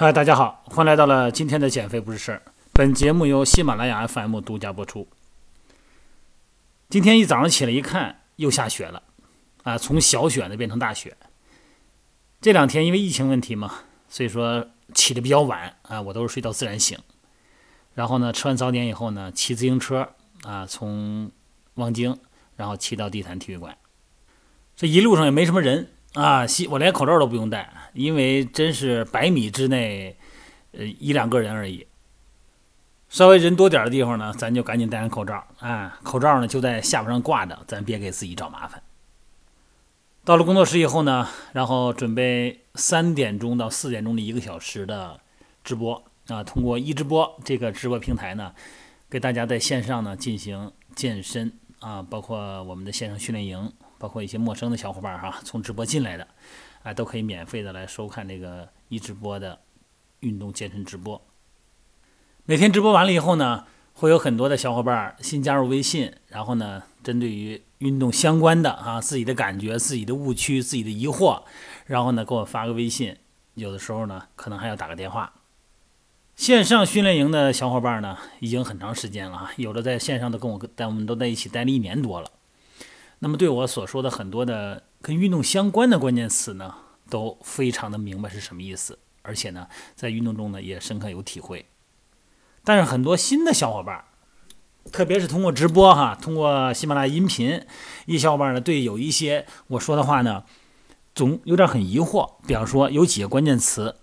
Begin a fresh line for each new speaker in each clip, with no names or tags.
嗨，大家好，欢迎来到了今天的减肥不是事儿。本节目由喜马拉雅 FM 独家播出。今天一早上起来一看，又下雪了，啊，从小雪呢变成大雪。这两天因为疫情问题嘛，所以说起的比较晚啊，我都是睡到自然醒。然后呢，吃完早点以后呢，骑自行车啊，从望京，然后骑到地坛体育馆。这一路上也没什么人。啊，西我连口罩都不用戴，因为真是百米之内，呃一两个人而已。稍微人多点的地方呢，咱就赶紧戴上口罩。啊，口罩呢就在下巴上挂着，咱别给自己找麻烦。到了工作室以后呢，然后准备三点钟到四点钟的一个小时的直播啊，通过一直播这个直播平台呢，给大家在线上呢进行健身啊，包括我们的线上训练营。包括一些陌生的小伙伴哈，从直播进来的，啊，都可以免费的来收看这个一直播的运动健身直播。每天直播完了以后呢，会有很多的小伙伴新加入微信，然后呢，针对于运动相关的啊，自己的感觉、自己的误区、自己的疑惑，然后呢，给我发个微信，有的时候呢，可能还要打个电话。线上训练营的小伙伴呢，已经很长时间了啊，有的在线上都跟我跟我们都在一起待了一年多了。那么对我所说的很多的跟运动相关的关键词呢，都非常的明白是什么意思，而且呢，在运动中呢也深刻有体会。但是很多新的小伙伴，特别是通过直播哈，通过喜马拉雅音频，一小伙伴呢对有一些我说的话呢，总有点很疑惑。比方说有几个关键词，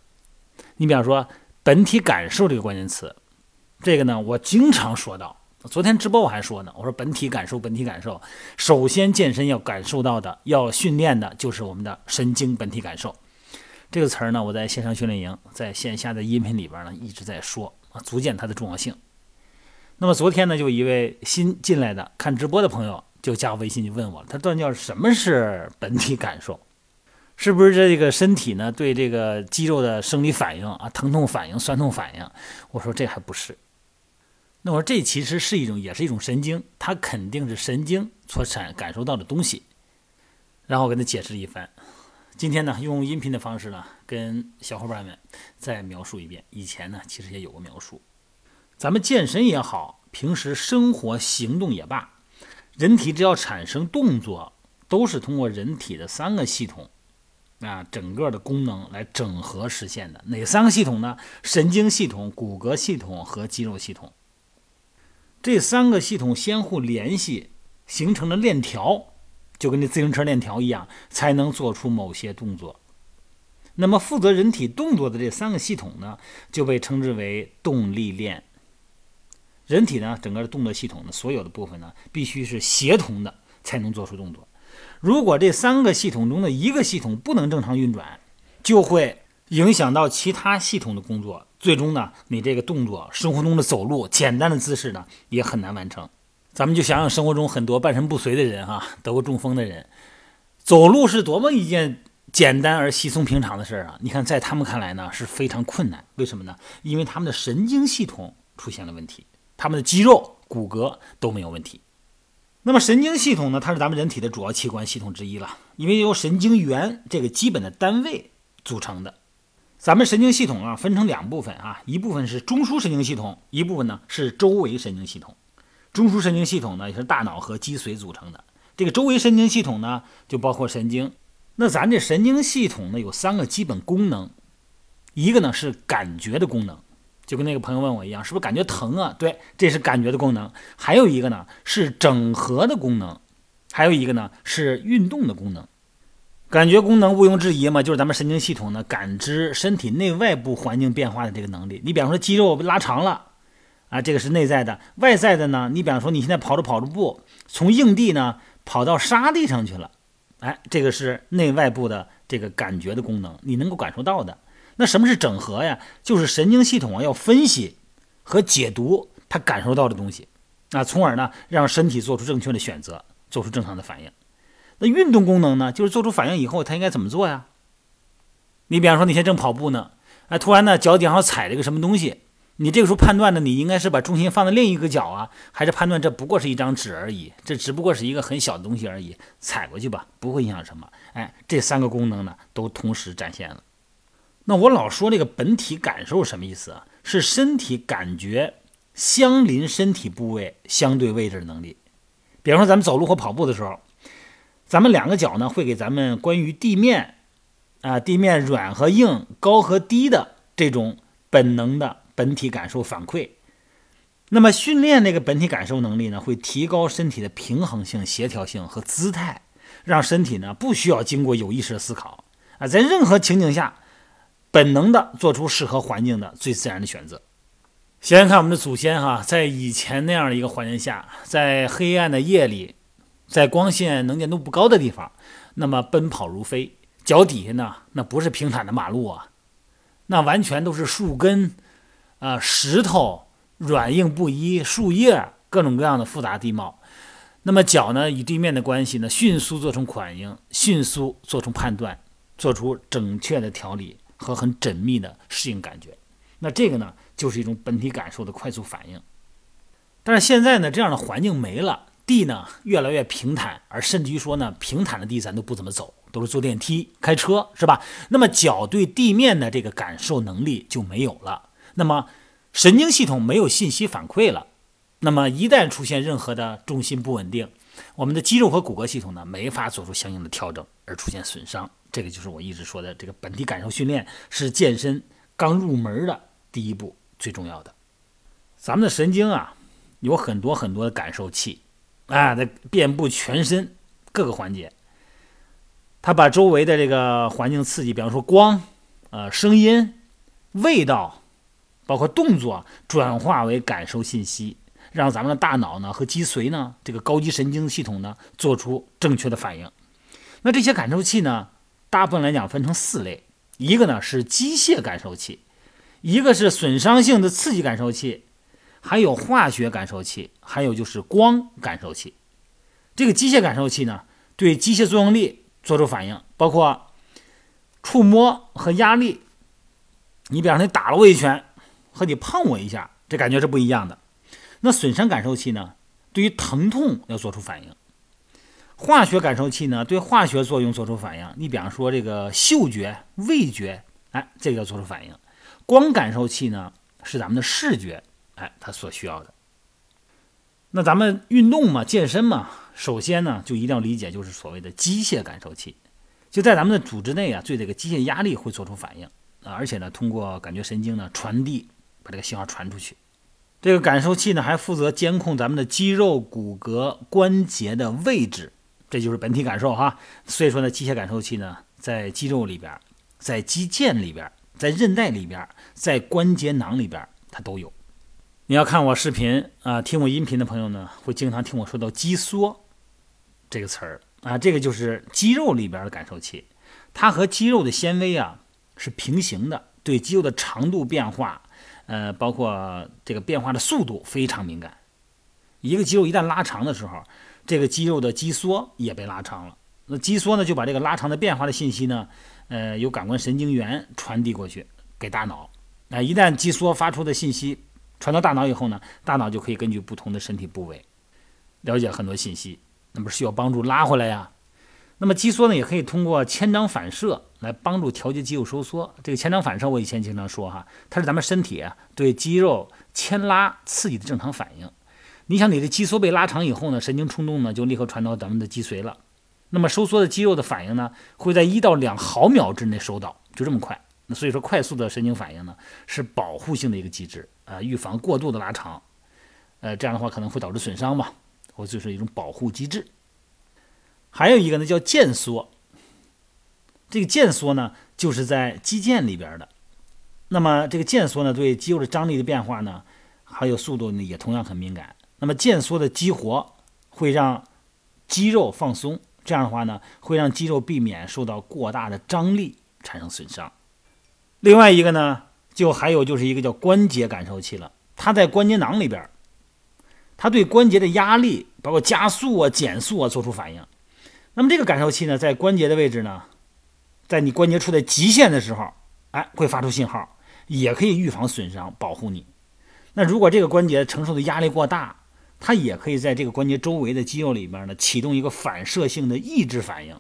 你比方说本体感受这个关键词，这个呢我经常说到。昨天直播我还说呢，我说本体感受，本体感受。首先健身要感受到的，要训练的就是我们的神经本体感受。这个词儿呢，我在线上训练营，在线下的音频里边呢一直在说啊，足见它的重要性。那么昨天呢，就一位新进来的看直播的朋友就加我微信就问我了，他到底叫什么是本体感受？是不是这个身体呢对这个肌肉的生理反应啊，疼痛反应、酸痛反应？我说这还不是。那我说这其实是一种，也是一种神经，它肯定是神经所产感受到的东西。然后我跟他解释了一番。今天呢，用音频的方式呢，跟小伙伴们再描述一遍。以前呢，其实也有过描述。咱们健身也好，平时生活行动也罢，人体只要产生动作，都是通过人体的三个系统啊，整个的功能来整合实现的。哪三个系统呢？神经系统、骨骼系统和肌肉系统。这三个系统相互联系，形成了链条，就跟那自行车链条一样，才能做出某些动作。那么，负责人体动作的这三个系统呢，就被称之为动力链。人体呢，整个的动作系统呢，所有的部分呢，必须是协同的，才能做出动作。如果这三个系统中的一个系统不能正常运转，就会影响到其他系统的工作。最终呢，你这个动作，生活中的走路，简单的姿势呢，也很难完成。咱们就想想生活中很多半身不遂的人哈，得过中风的人，走路是多么一件简单而稀松平常的事儿啊！你看，在他们看来呢，是非常困难。为什么呢？因为他们的神经系统出现了问题，他们的肌肉、骨骼都没有问题。那么神经系统呢，它是咱们人体的主要器官系统之一了，因为由神经元这个基本的单位组成的。咱们神经系统啊，分成两部分啊，一部分是中枢神经系统，一部分呢是周围神经系统。中枢神经系统呢，也是大脑和脊髓组成的。这个周围神经系统呢，就包括神经。那咱这神经系统呢，有三个基本功能，一个呢是感觉的功能，就跟那个朋友问我一样，是不是感觉疼啊？对，这是感觉的功能。还有一个呢是整合的功能，还有一个呢是运动的功能。感觉功能毋庸置疑嘛，就是咱们神经系统呢感知身体内外部环境变化的这个能力。你比方说肌肉拉长了，啊，这个是内在的；外在的呢，你比方说你现在跑着跑着步，从硬地呢跑到沙地上去了，哎，这个是内外部的这个感觉的功能，你能够感受到的。那什么是整合呀？就是神经系统啊要分析和解读它感受到的东西，啊，从而呢让身体做出正确的选择，做出正常的反应。那运动功能呢？就是做出反应以后，它应该怎么做呀？你比方说，你现在正跑步呢，哎，突然呢，脚底上踩了一个什么东西，你这个时候判断呢，你应该是把重心放在另一个脚啊，还是判断这不过是一张纸而已，这只不过是一个很小的东西而已，踩过去吧，不会影响什么。哎，这三个功能呢，都同时展现了。那我老说这个本体感受什么意思啊？是身体感觉相邻身体部位相对位置的能力。比方说咱们走路或跑步的时候，咱们两个脚呢会给咱们关于地面啊地面软和硬、高和低的这种本能的本体感受反馈。那么训练那个本体感受能力呢，会提高身体的平衡性、协调性和姿态，让身体呢不需要经过有意识的思考啊，在任何情景下。本能的做出适合环境的最自然的选择。想想看，我们的祖先哈，在以前那样的一个环境下，在黑暗的夜里，在光线能见度不高的地方，那么奔跑如飞，脚底下呢，那不是平坦的马路啊，那完全都是树根啊、石头、软硬不一、树叶，各种各样的复杂地貌。那么脚呢，与地面的关系呢，迅速做出反应，迅速做出判断，做出准确的调理。和很缜密的适应感觉，那这个呢，就是一种本体感受的快速反应。但是现在呢，这样的环境没了，地呢越来越平坦，而甚至于说呢，平坦的地咱都不怎么走，都是坐电梯、开车，是吧？那么脚对地面的这个感受能力就没有了，那么神经系统没有信息反馈了，那么一旦出现任何的重心不稳定，我们的肌肉和骨骼系统呢，没法做出相应的调整，而出现损伤。这个就是我一直说的，这个本体感受训练是健身刚入门的第一步，最重要的。咱们的神经啊，有很多很多的感受器，啊，它遍布全身各个环节。它把周围的这个环境刺激，比方说光、呃声音、味道，包括动作，转化为感受信息，让咱们的大脑呢和脊髓呢这个高级神经系统呢做出正确的反应。那这些感受器呢？大部分来讲分成四类，一个呢是机械感受器，一个是损伤性的刺激感受器，还有化学感受器，还有就是光感受器。这个机械感受器呢，对机械作用力做出反应，包括触摸和压力。你比方说你打了我一拳，和你碰我一下，这感觉是不一样的。那损伤感受器呢，对于疼痛要做出反应。化学感受器呢，对化学作用做出反应。你比方说这个嗅觉、味觉，哎，这个要做出反应。光感受器呢，是咱们的视觉，哎，它所需要的。那咱们运动嘛，健身嘛，首先呢，就一定要理解，就是所谓的机械感受器，就在咱们的组织内啊，对这个机械压力会做出反应啊，而且呢，通过感觉神经呢传递，把这个信号传出去。这个感受器呢，还负责监控咱们的肌肉、骨骼、关节的位置。这就是本体感受哈，所以说呢，机械感受器呢，在肌肉里边，在肌腱里边，在韧带里边，在关节囊里边，它都有。你要看我视频啊，听我音频的朋友呢，会经常听我说到肌缩这个词儿啊，这个就是肌肉里边的感受器，它和肌肉的纤维啊是平行的，对肌肉的长度变化，呃，包括这个变化的速度非常敏感。一个肌肉一旦拉长的时候，这个肌肉的肌缩也被拉长了，那肌缩呢，就把这个拉长的变化的信息呢，呃，由感官神经元传递过去给大脑。那一旦肌缩发出的信息传到大脑以后呢，大脑就可以根据不同的身体部位了解很多信息，那么需要帮助拉回来呀。那么肌缩呢，也可以通过牵张反射来帮助调节肌肉收缩。这个牵张反射我以前经常说哈，它是咱们身体对肌肉牵拉刺激的正常反应。你想，你的肌缩被拉长以后呢，神经冲动呢就立刻传到咱们的脊髓了。那么收缩的肌肉的反应呢，会在一到两毫秒之内收到，就这么快。那所以说，快速的神经反应呢是保护性的一个机制啊，预防过度的拉长。呃，这样的话可能会导致损伤吧，或就是一种保护机制。还有一个呢叫腱缩，这个腱缩呢就是在肌腱里边的。那么这个腱缩呢对肌肉的张力的变化呢，还有速度呢也同样很敏感。那么腱缩的激活会让肌肉放松，这样的话呢，会让肌肉避免受到过大的张力产生损伤。另外一个呢，就还有就是一个叫关节感受器了，它在关节囊里边，它对关节的压力，包括加速啊、减速啊做出反应。那么这个感受器呢，在关节的位置呢，在你关节处在极限的时候，哎，会发出信号，也可以预防损伤，保护你。那如果这个关节承受的压力过大，它也可以在这个关节周围的肌肉里边呢，启动一个反射性的抑制反应，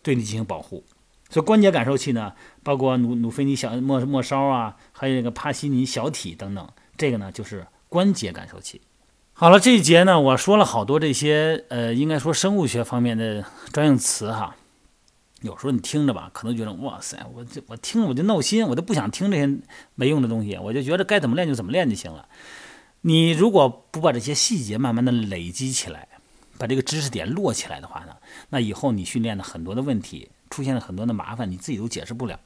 对你进行保护。所以关节感受器呢，包括努努菲尼小末末梢啊，还有那个帕西尼小体等等，这个呢就是关节感受器。好了，这一节呢，我说了好多这些呃，应该说生物学方面的专用词哈。有时候你听着吧，可能觉得哇塞，我这我听着我就闹心，我都不想听这些没用的东西，我就觉得该怎么练就怎么练就行了。你如果不把这些细节慢慢的累积起来，把这个知识点落起来的话呢，那以后你训练的很多的问题出现了很多的麻烦，你自己都解释不了，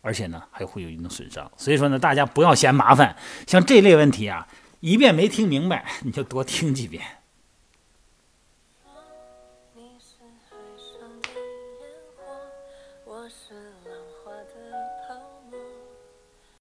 而且呢还会有一定损伤。所以说呢，大家不要嫌麻烦，像这类问题啊，一遍没听明白，你就多听几遍。